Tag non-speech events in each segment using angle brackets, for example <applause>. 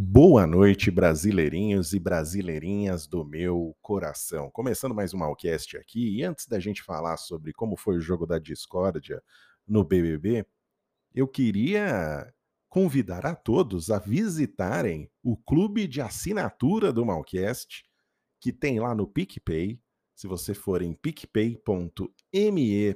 Boa noite, brasileirinhos e brasileirinhas do meu coração. Começando mais um Malcast aqui, e antes da gente falar sobre como foi o jogo da discórdia no BBB, eu queria convidar a todos a visitarem o clube de assinatura do Malcast, que tem lá no PicPay. Se você for em picpay.me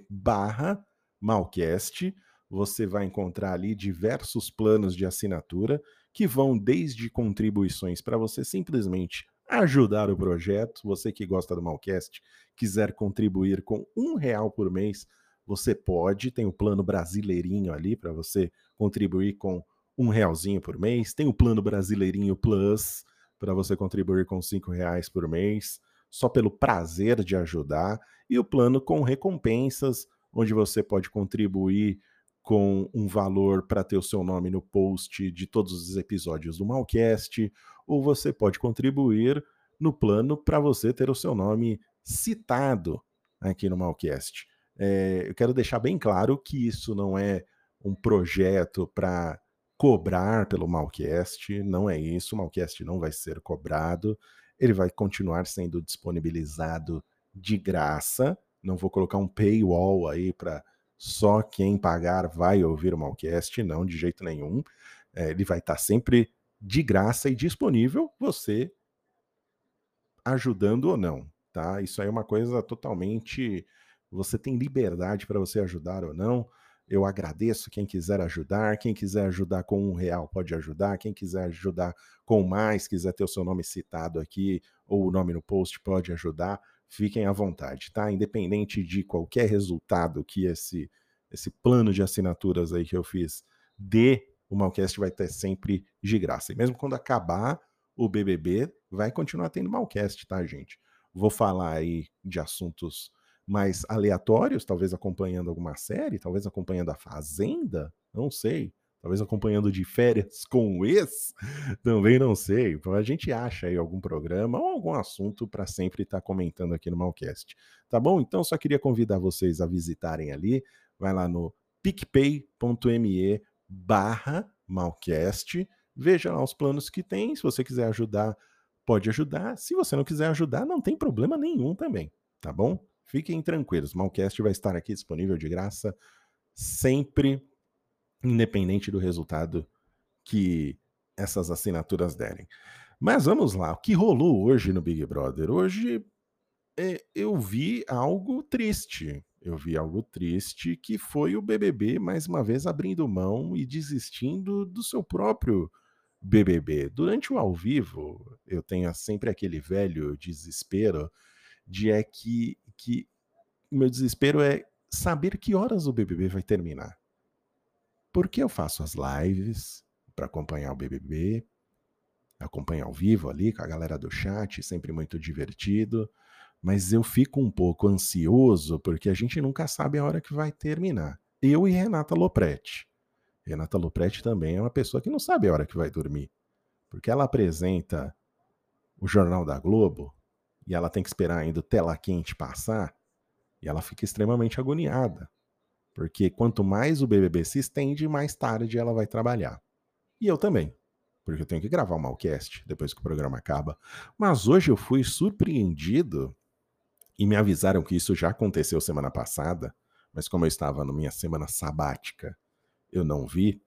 barra Malcast, você vai encontrar ali diversos planos de assinatura que vão desde contribuições para você simplesmente ajudar o projeto. Você que gosta do Malcast, quiser contribuir com um real por mês, você pode. Tem o plano brasileirinho ali para você contribuir com um realzinho por mês. Tem o plano brasileirinho Plus para você contribuir com cinco reais por mês, só pelo prazer de ajudar. E o plano com recompensas, onde você pode contribuir com um valor para ter o seu nome no post de todos os episódios do Malcast, ou você pode contribuir no plano para você ter o seu nome citado aqui no Malcast. É, eu quero deixar bem claro que isso não é um projeto para cobrar pelo Malcast, não é isso, o Malcast não vai ser cobrado, ele vai continuar sendo disponibilizado de graça, não vou colocar um paywall aí para só quem pagar vai ouvir o Malcast, não de jeito nenhum. É, ele vai estar sempre de graça e disponível, você ajudando ou não, tá? Isso aí é uma coisa totalmente. Você tem liberdade para você ajudar ou não. Eu agradeço quem quiser ajudar. Quem quiser ajudar com um real pode ajudar. Quem quiser ajudar com mais, quiser ter o seu nome citado aqui ou o nome no post, pode ajudar fiquem à vontade, tá? Independente de qualquer resultado que esse, esse plano de assinaturas aí que eu fiz dê, o Malcast vai ter sempre de graça. E mesmo quando acabar o BBB, vai continuar tendo Malcast, tá, gente? Vou falar aí de assuntos mais aleatórios, talvez acompanhando alguma série, talvez acompanhando a Fazenda, não sei talvez acompanhando de férias <laughs> com o ex, também não sei. A gente acha aí algum programa ou algum assunto para sempre estar tá comentando aqui no Malcast. Tá bom? Então só queria convidar vocês a visitarem ali, vai lá no picpay.me barra Malcast, veja lá os planos que tem, se você quiser ajudar, pode ajudar. Se você não quiser ajudar, não tem problema nenhum também, tá bom? Fiquem tranquilos, Malcast vai estar aqui disponível de graça sempre independente do resultado que essas assinaturas derem. Mas vamos lá, o que rolou hoje no Big Brother? Hoje é, eu vi algo triste. Eu vi algo triste que foi o BBB mais uma vez abrindo mão e desistindo do seu próprio BBB. Durante o ao vivo, eu tenho sempre aquele velho desespero de é que, que meu desespero é saber que horas o BBB vai terminar. Porque eu faço as lives para acompanhar o BBB, acompanhar ao vivo ali com a galera do chat, sempre muito divertido, mas eu fico um pouco ansioso porque a gente nunca sabe a hora que vai terminar. Eu e Renata Lopretti. Renata Lopretti também é uma pessoa que não sabe a hora que vai dormir, porque ela apresenta o Jornal da Globo e ela tem que esperar ainda o tela quente passar e ela fica extremamente agoniada. Porque quanto mais o BBB se estende, mais tarde ela vai trabalhar. E eu também, porque eu tenho que gravar o Malcast depois que o programa acaba. Mas hoje eu fui surpreendido e me avisaram que isso já aconteceu semana passada, mas como eu estava na minha semana sabática, eu não vi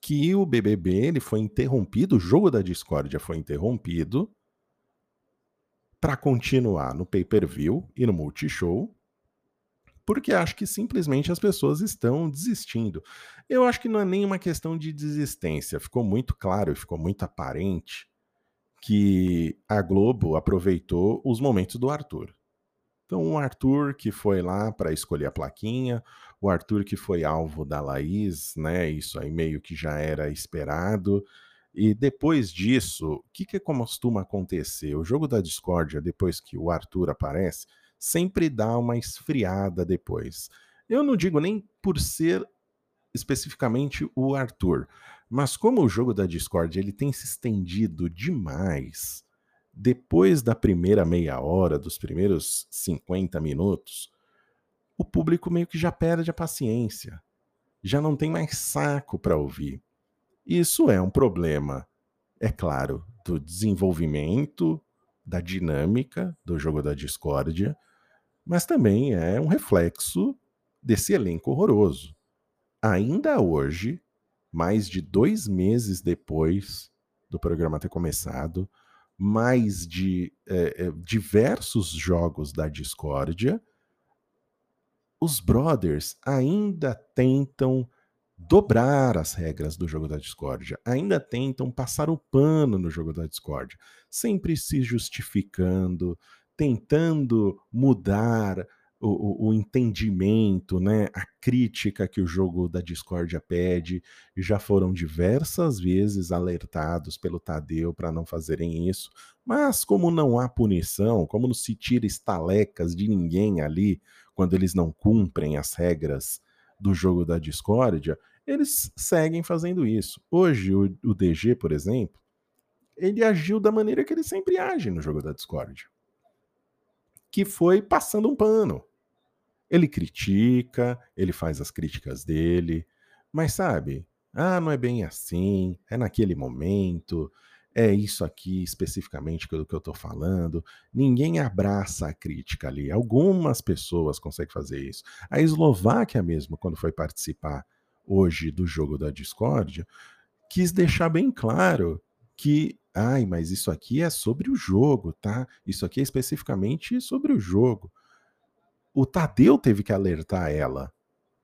que o BBB ele foi interrompido, o jogo da discórdia foi interrompido para continuar no pay-per-view e no multishow porque acho que simplesmente as pessoas estão desistindo. Eu acho que não é nem uma questão de desistência, ficou muito claro ficou muito aparente que a Globo aproveitou os momentos do Arthur. Então, o Arthur que foi lá para escolher a plaquinha, o Arthur que foi alvo da Laís, né? Isso aí meio que já era esperado. E depois disso, o que, que costuma acontecer? O jogo da discórdia, depois que o Arthur aparece, sempre dá uma esfriada depois. Eu não digo nem por ser especificamente o Arthur, mas como o jogo da Discord ele tem se estendido demais, depois da primeira meia hora, dos primeiros 50 minutos, o público meio que já perde a paciência, já não tem mais saco para ouvir. Isso é um problema é claro, do desenvolvimento, da dinâmica do jogo da discórdia, mas também é um reflexo desse elenco horroroso. Ainda hoje, mais de dois meses depois do programa ter começado, mais de é, diversos jogos da discórdia, os brothers ainda tentam dobrar as regras do jogo da discórdia, ainda tentam passar o pano no jogo da discórdia, sempre se justificando, tentando mudar o, o, o, entendimento, né, a crítica que o jogo da discórdia pede, já foram diversas vezes alertados pelo Tadeu para não fazerem isso, mas como não há punição, como não se tira estalecas de ninguém ali quando eles não cumprem as regras do jogo da discórdia, eles seguem fazendo isso. Hoje, o, o DG, por exemplo, ele agiu da maneira que ele sempre age no jogo da discórdia, que foi passando um pano. Ele critica, ele faz as críticas dele, mas sabe, ah, não é bem assim, é naquele momento, é isso aqui especificamente do que eu estou falando. Ninguém abraça a crítica ali. Algumas pessoas conseguem fazer isso. A Eslováquia mesmo, quando foi participar hoje do jogo da discórdia, quis deixar bem claro que, ai, mas isso aqui é sobre o jogo, tá? Isso aqui é especificamente sobre o jogo. O Tadeu teve que alertar ela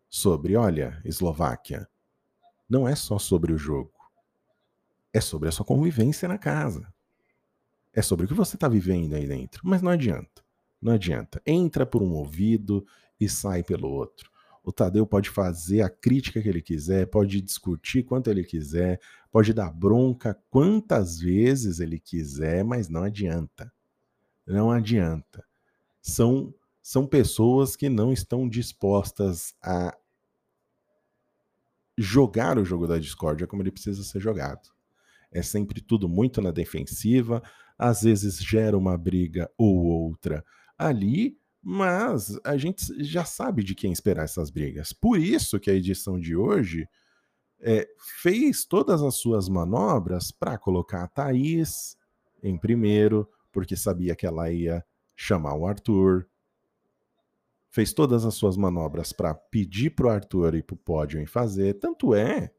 sobre, olha, Eslováquia, não é só sobre o jogo é sobre a sua convivência na casa. É sobre o que você está vivendo aí dentro. Mas não adianta. Não adianta. Entra por um ouvido e sai pelo outro. O Tadeu pode fazer a crítica que ele quiser, pode discutir quanto ele quiser, pode dar bronca quantas vezes ele quiser, mas não adianta. Não adianta. São, são pessoas que não estão dispostas a jogar o jogo da discórdia como ele precisa ser jogado é sempre tudo muito na defensiva, às vezes gera uma briga ou outra ali, mas a gente já sabe de quem esperar essas brigas. Por isso que a edição de hoje é, fez todas as suas manobras para colocar a Thaís em primeiro, porque sabia que ela ia chamar o Arthur. Fez todas as suas manobras para pedir para o Arthur ir para o pódio em fazer. Tanto é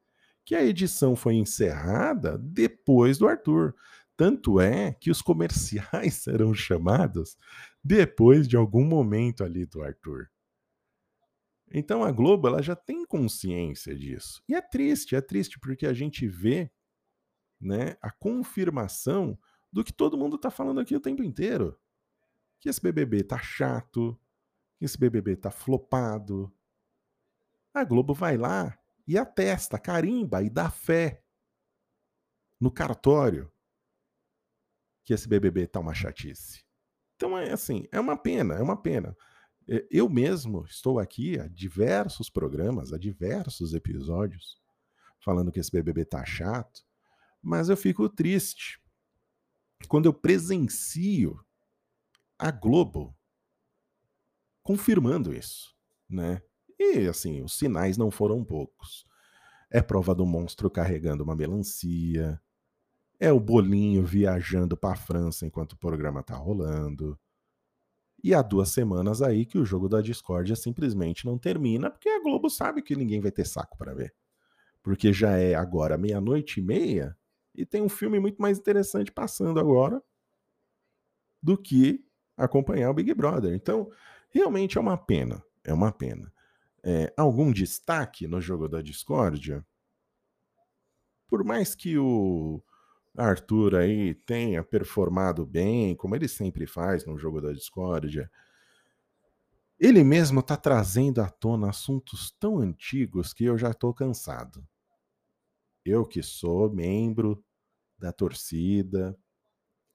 que a edição foi encerrada depois do Arthur. Tanto é que os comerciais <laughs> serão chamados depois de algum momento ali do Arthur. Então a Globo ela já tem consciência disso. E é triste, é triste porque a gente vê né, a confirmação do que todo mundo está falando aqui o tempo inteiro. Que esse BBB tá chato, que esse BBB tá flopado. A Globo vai lá e atesta, carimba e dá fé no cartório que esse BBB tá uma chatice. Então é assim, é uma pena, é uma pena. Eu mesmo estou aqui a diversos programas, a diversos episódios, falando que esse BBB tá chato, mas eu fico triste quando eu presencio a Globo confirmando isso, né? E assim, os sinais não foram poucos. É prova do monstro carregando uma melancia. É o bolinho viajando para a França enquanto o programa tá rolando. E há duas semanas aí que o jogo da discórdia simplesmente não termina, porque a Globo sabe que ninguém vai ter saco para ver. Porque já é agora meia-noite e meia e tem um filme muito mais interessante passando agora do que acompanhar o Big Brother. Então, realmente é uma pena. É uma pena é, algum destaque no jogo da discórdia? Por mais que o Arthur aí tenha performado bem, como ele sempre faz no jogo da discórdia, ele mesmo está trazendo à tona assuntos tão antigos que eu já estou cansado. Eu que sou membro da torcida,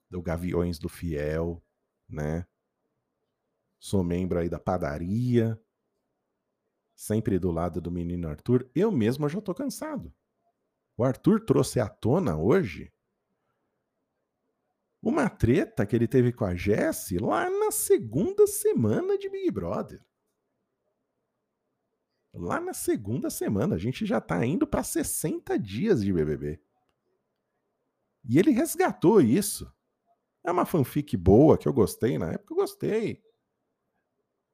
do Gaviões do Fiel, né? Sou membro aí da padaria, sempre do lado do menino Arthur, eu mesmo já estou cansado. O Arthur trouxe à tona hoje uma treta que ele teve com a Jessie lá na segunda semana de Big Brother. Lá na segunda semana, a gente já está indo para 60 dias de BBB. E ele resgatou isso. É uma fanfic boa que eu gostei na época, eu gostei.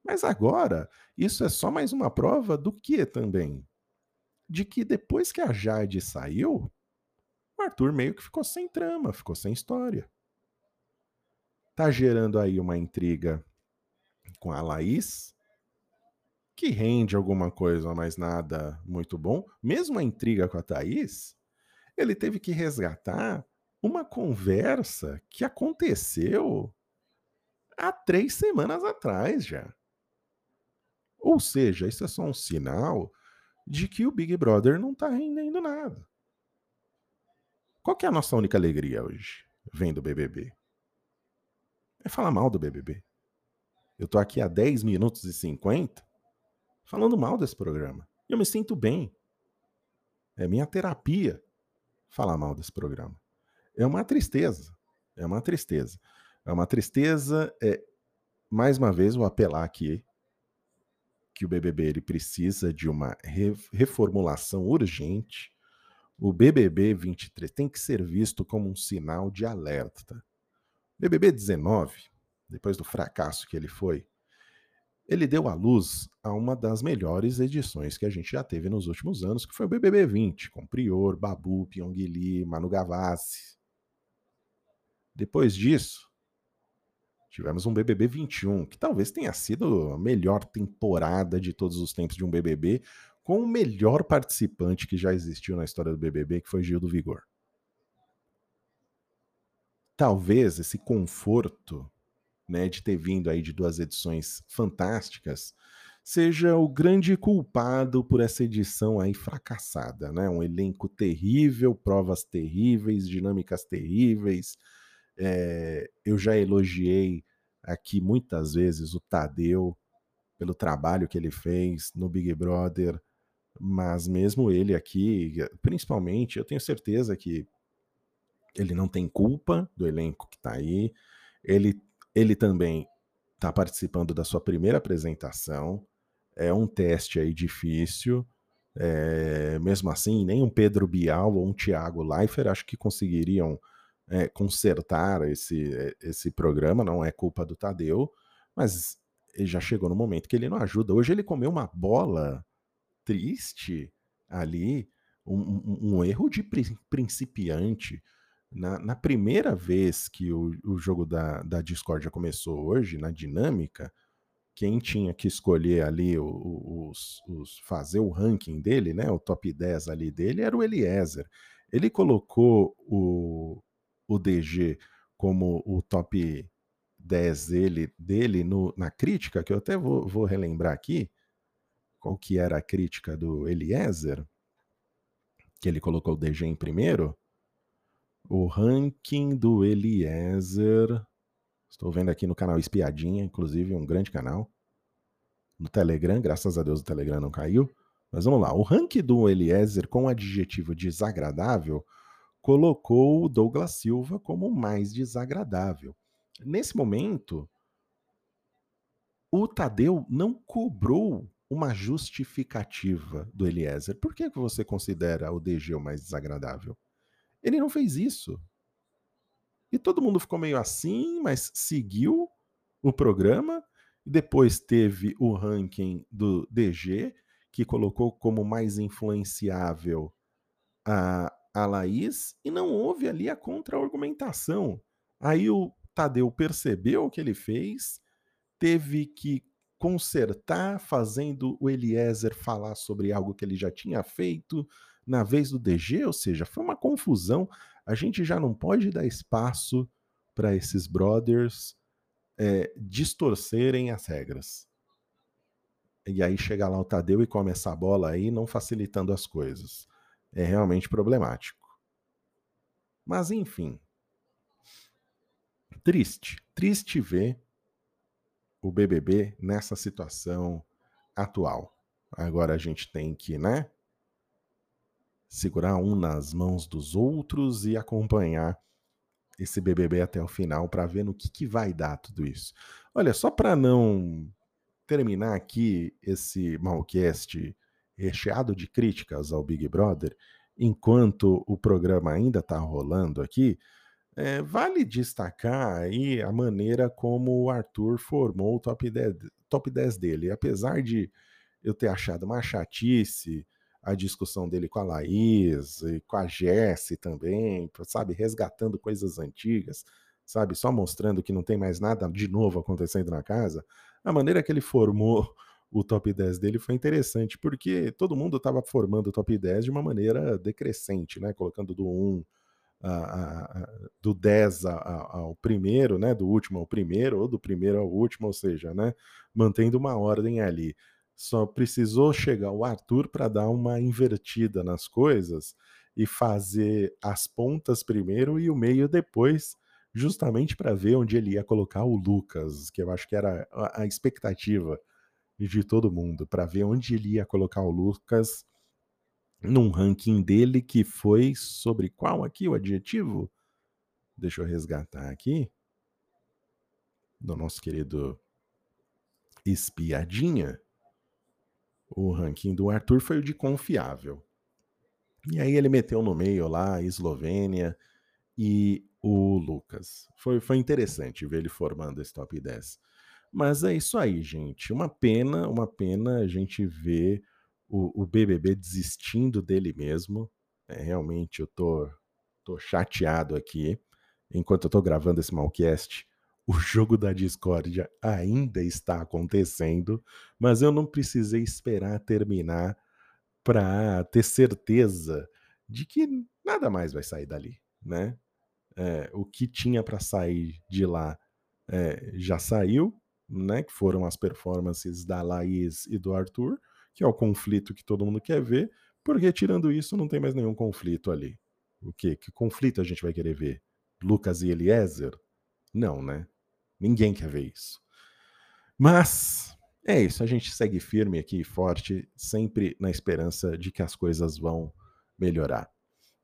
Mas agora, isso é só mais uma prova do que também? De que depois que a Jade saiu, o Arthur meio que ficou sem trama, ficou sem história. Tá gerando aí uma intriga com a Laís, que rende alguma coisa, mas nada muito bom. Mesmo a intriga com a Thaís, ele teve que resgatar uma conversa que aconteceu há três semanas atrás já. Ou seja, isso é só um sinal de que o Big Brother não está rendendo nada. Qual que é a nossa única alegria hoje, vendo o BBB? É falar mal do BBB. Eu tô aqui há 10 minutos e 50 falando mal desse programa. E eu me sinto bem. É minha terapia falar mal desse programa. É uma tristeza. É uma tristeza. É uma tristeza. É, mais uma vez, vou apelar aqui que o BBB ele precisa de uma reformulação urgente. O BBB 23 tem que ser visto como um sinal de alerta. BBB 19, depois do fracasso que ele foi, ele deu à luz a uma das melhores edições que a gente já teve nos últimos anos, que foi o BBB 20, com Prior, Babu, Pyongyi, Manu Gavassi. Depois disso, tivemos um BBB 21, que talvez tenha sido a melhor temporada de todos os tempos de um BBB, com o melhor participante que já existiu na história do BBB, que foi Gil do Vigor. Talvez esse conforto né, de ter vindo aí de duas edições fantásticas seja o grande culpado por essa edição aí fracassada, né? Um elenco terrível, provas terríveis, dinâmicas terríveis, é, eu já elogiei aqui muitas vezes o Tadeu pelo trabalho que ele fez no Big Brother, mas mesmo ele aqui, principalmente, eu tenho certeza que ele não tem culpa do elenco que está aí. Ele, ele também está participando da sua primeira apresentação. É um teste aí difícil. É, mesmo assim, nem um Pedro Bial ou um Thiago Leifert acho que conseguiriam é, consertar esse, eh, esse programa, não é culpa do Tadeu, mas já chegou no momento que ele não ajuda. Hoje ele comeu uma bola triste ali, um, um, um erro de principiante. Na, na, primeira vez que o, o jogo da, da Discordia começou hoje, na dinâmica, quem tinha que escolher ali os, os, fazer o ranking dele, né, o top 10 ali dele, era o Eliezer. Ele colocou o, o DG como o top 10 dele, dele no, na crítica, que eu até vou, vou relembrar aqui, qual que era a crítica do Eliezer, que ele colocou o DG em primeiro, o ranking do Eliezer, estou vendo aqui no canal Espiadinha, inclusive um grande canal, no Telegram, graças a Deus o Telegram não caiu, mas vamos lá, o ranking do Eliezer com o adjetivo desagradável colocou o Douglas Silva como mais desagradável. Nesse momento, o Tadeu não cobrou uma justificativa do Eliezer. Por que você considera o DG o mais desagradável? Ele não fez isso. E todo mundo ficou meio assim, mas seguiu o programa. E depois teve o ranking do DG, que colocou como mais influenciável a, a Laís e não houve ali a contra-argumentação. Aí o Tadeu percebeu o que ele fez, teve que consertar, fazendo o Eliezer falar sobre algo que ele já tinha feito na vez do DG, ou seja, foi uma confusão. A gente já não pode dar espaço para esses brothers é, distorcerem as regras. E aí chega lá o Tadeu e come essa bola aí, não facilitando as coisas é realmente problemático. Mas enfim, triste, triste ver o BBB nessa situação atual. Agora a gente tem que, né, segurar um nas mãos dos outros e acompanhar esse BBB até o final para ver no que, que vai dar tudo isso. Olha, só para não terminar aqui esse malcast recheado de críticas ao Big Brother, enquanto o programa ainda está rolando aqui, é, vale destacar aí a maneira como o Arthur formou o top 10, top 10 dele. Apesar de eu ter achado uma chatice a discussão dele com a Laís e com a Jesse também, sabe, resgatando coisas antigas, sabe, só mostrando que não tem mais nada de novo acontecendo na casa. A maneira que ele formou o top 10 dele foi interessante, porque todo mundo estava formando o top 10 de uma maneira decrescente, né? Colocando do 1 a, a, a, do 10 ao primeiro, né? Do último ao primeiro, ou do primeiro ao último, ou seja, né? Mantendo uma ordem ali. Só precisou chegar o Arthur para dar uma invertida nas coisas e fazer as pontas primeiro e o meio depois, justamente para ver onde ele ia colocar o Lucas, que eu acho que era a expectativa de todo mundo para ver onde ele ia colocar o Lucas num ranking dele que foi sobre qual aqui o adjetivo? Deixa eu resgatar aqui. Do nosso querido espiadinha. O ranking do Arthur foi o de confiável. E aí ele meteu no meio lá Eslovênia e o Lucas. Foi, foi interessante ver ele formando esse top 10. Mas é isso aí, gente. Uma pena, uma pena a gente ver o, o BBB desistindo dele mesmo. É, realmente eu tô, tô chateado aqui. Enquanto eu tô gravando esse malcast, o jogo da discórdia ainda está acontecendo, mas eu não precisei esperar terminar para ter certeza de que nada mais vai sair dali, né? É, o que tinha para sair de lá é, já saiu, né, que foram as performances da Laís e do Arthur, que é o conflito que todo mundo quer ver, porque tirando isso não tem mais nenhum conflito ali. O que? Que conflito a gente vai querer ver? Lucas e Eliezer? Não, né? Ninguém quer ver isso. Mas é isso, a gente segue firme aqui, forte, sempre na esperança de que as coisas vão melhorar.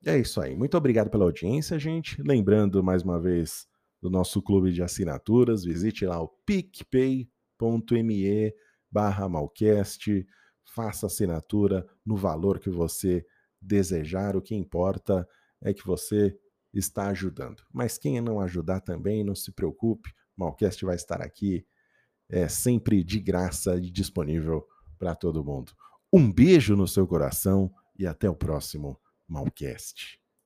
É isso aí. Muito obrigado pela audiência, gente. Lembrando mais uma vez do nosso clube de assinaturas. Visite lá o picpay.me barra malcast, faça assinatura no valor que você desejar. O que importa é que você está ajudando. Mas quem não ajudar também, não se preocupe, Malcast vai estar aqui é, sempre de graça e disponível para todo mundo. Um beijo no seu coração e até o próximo Malcast.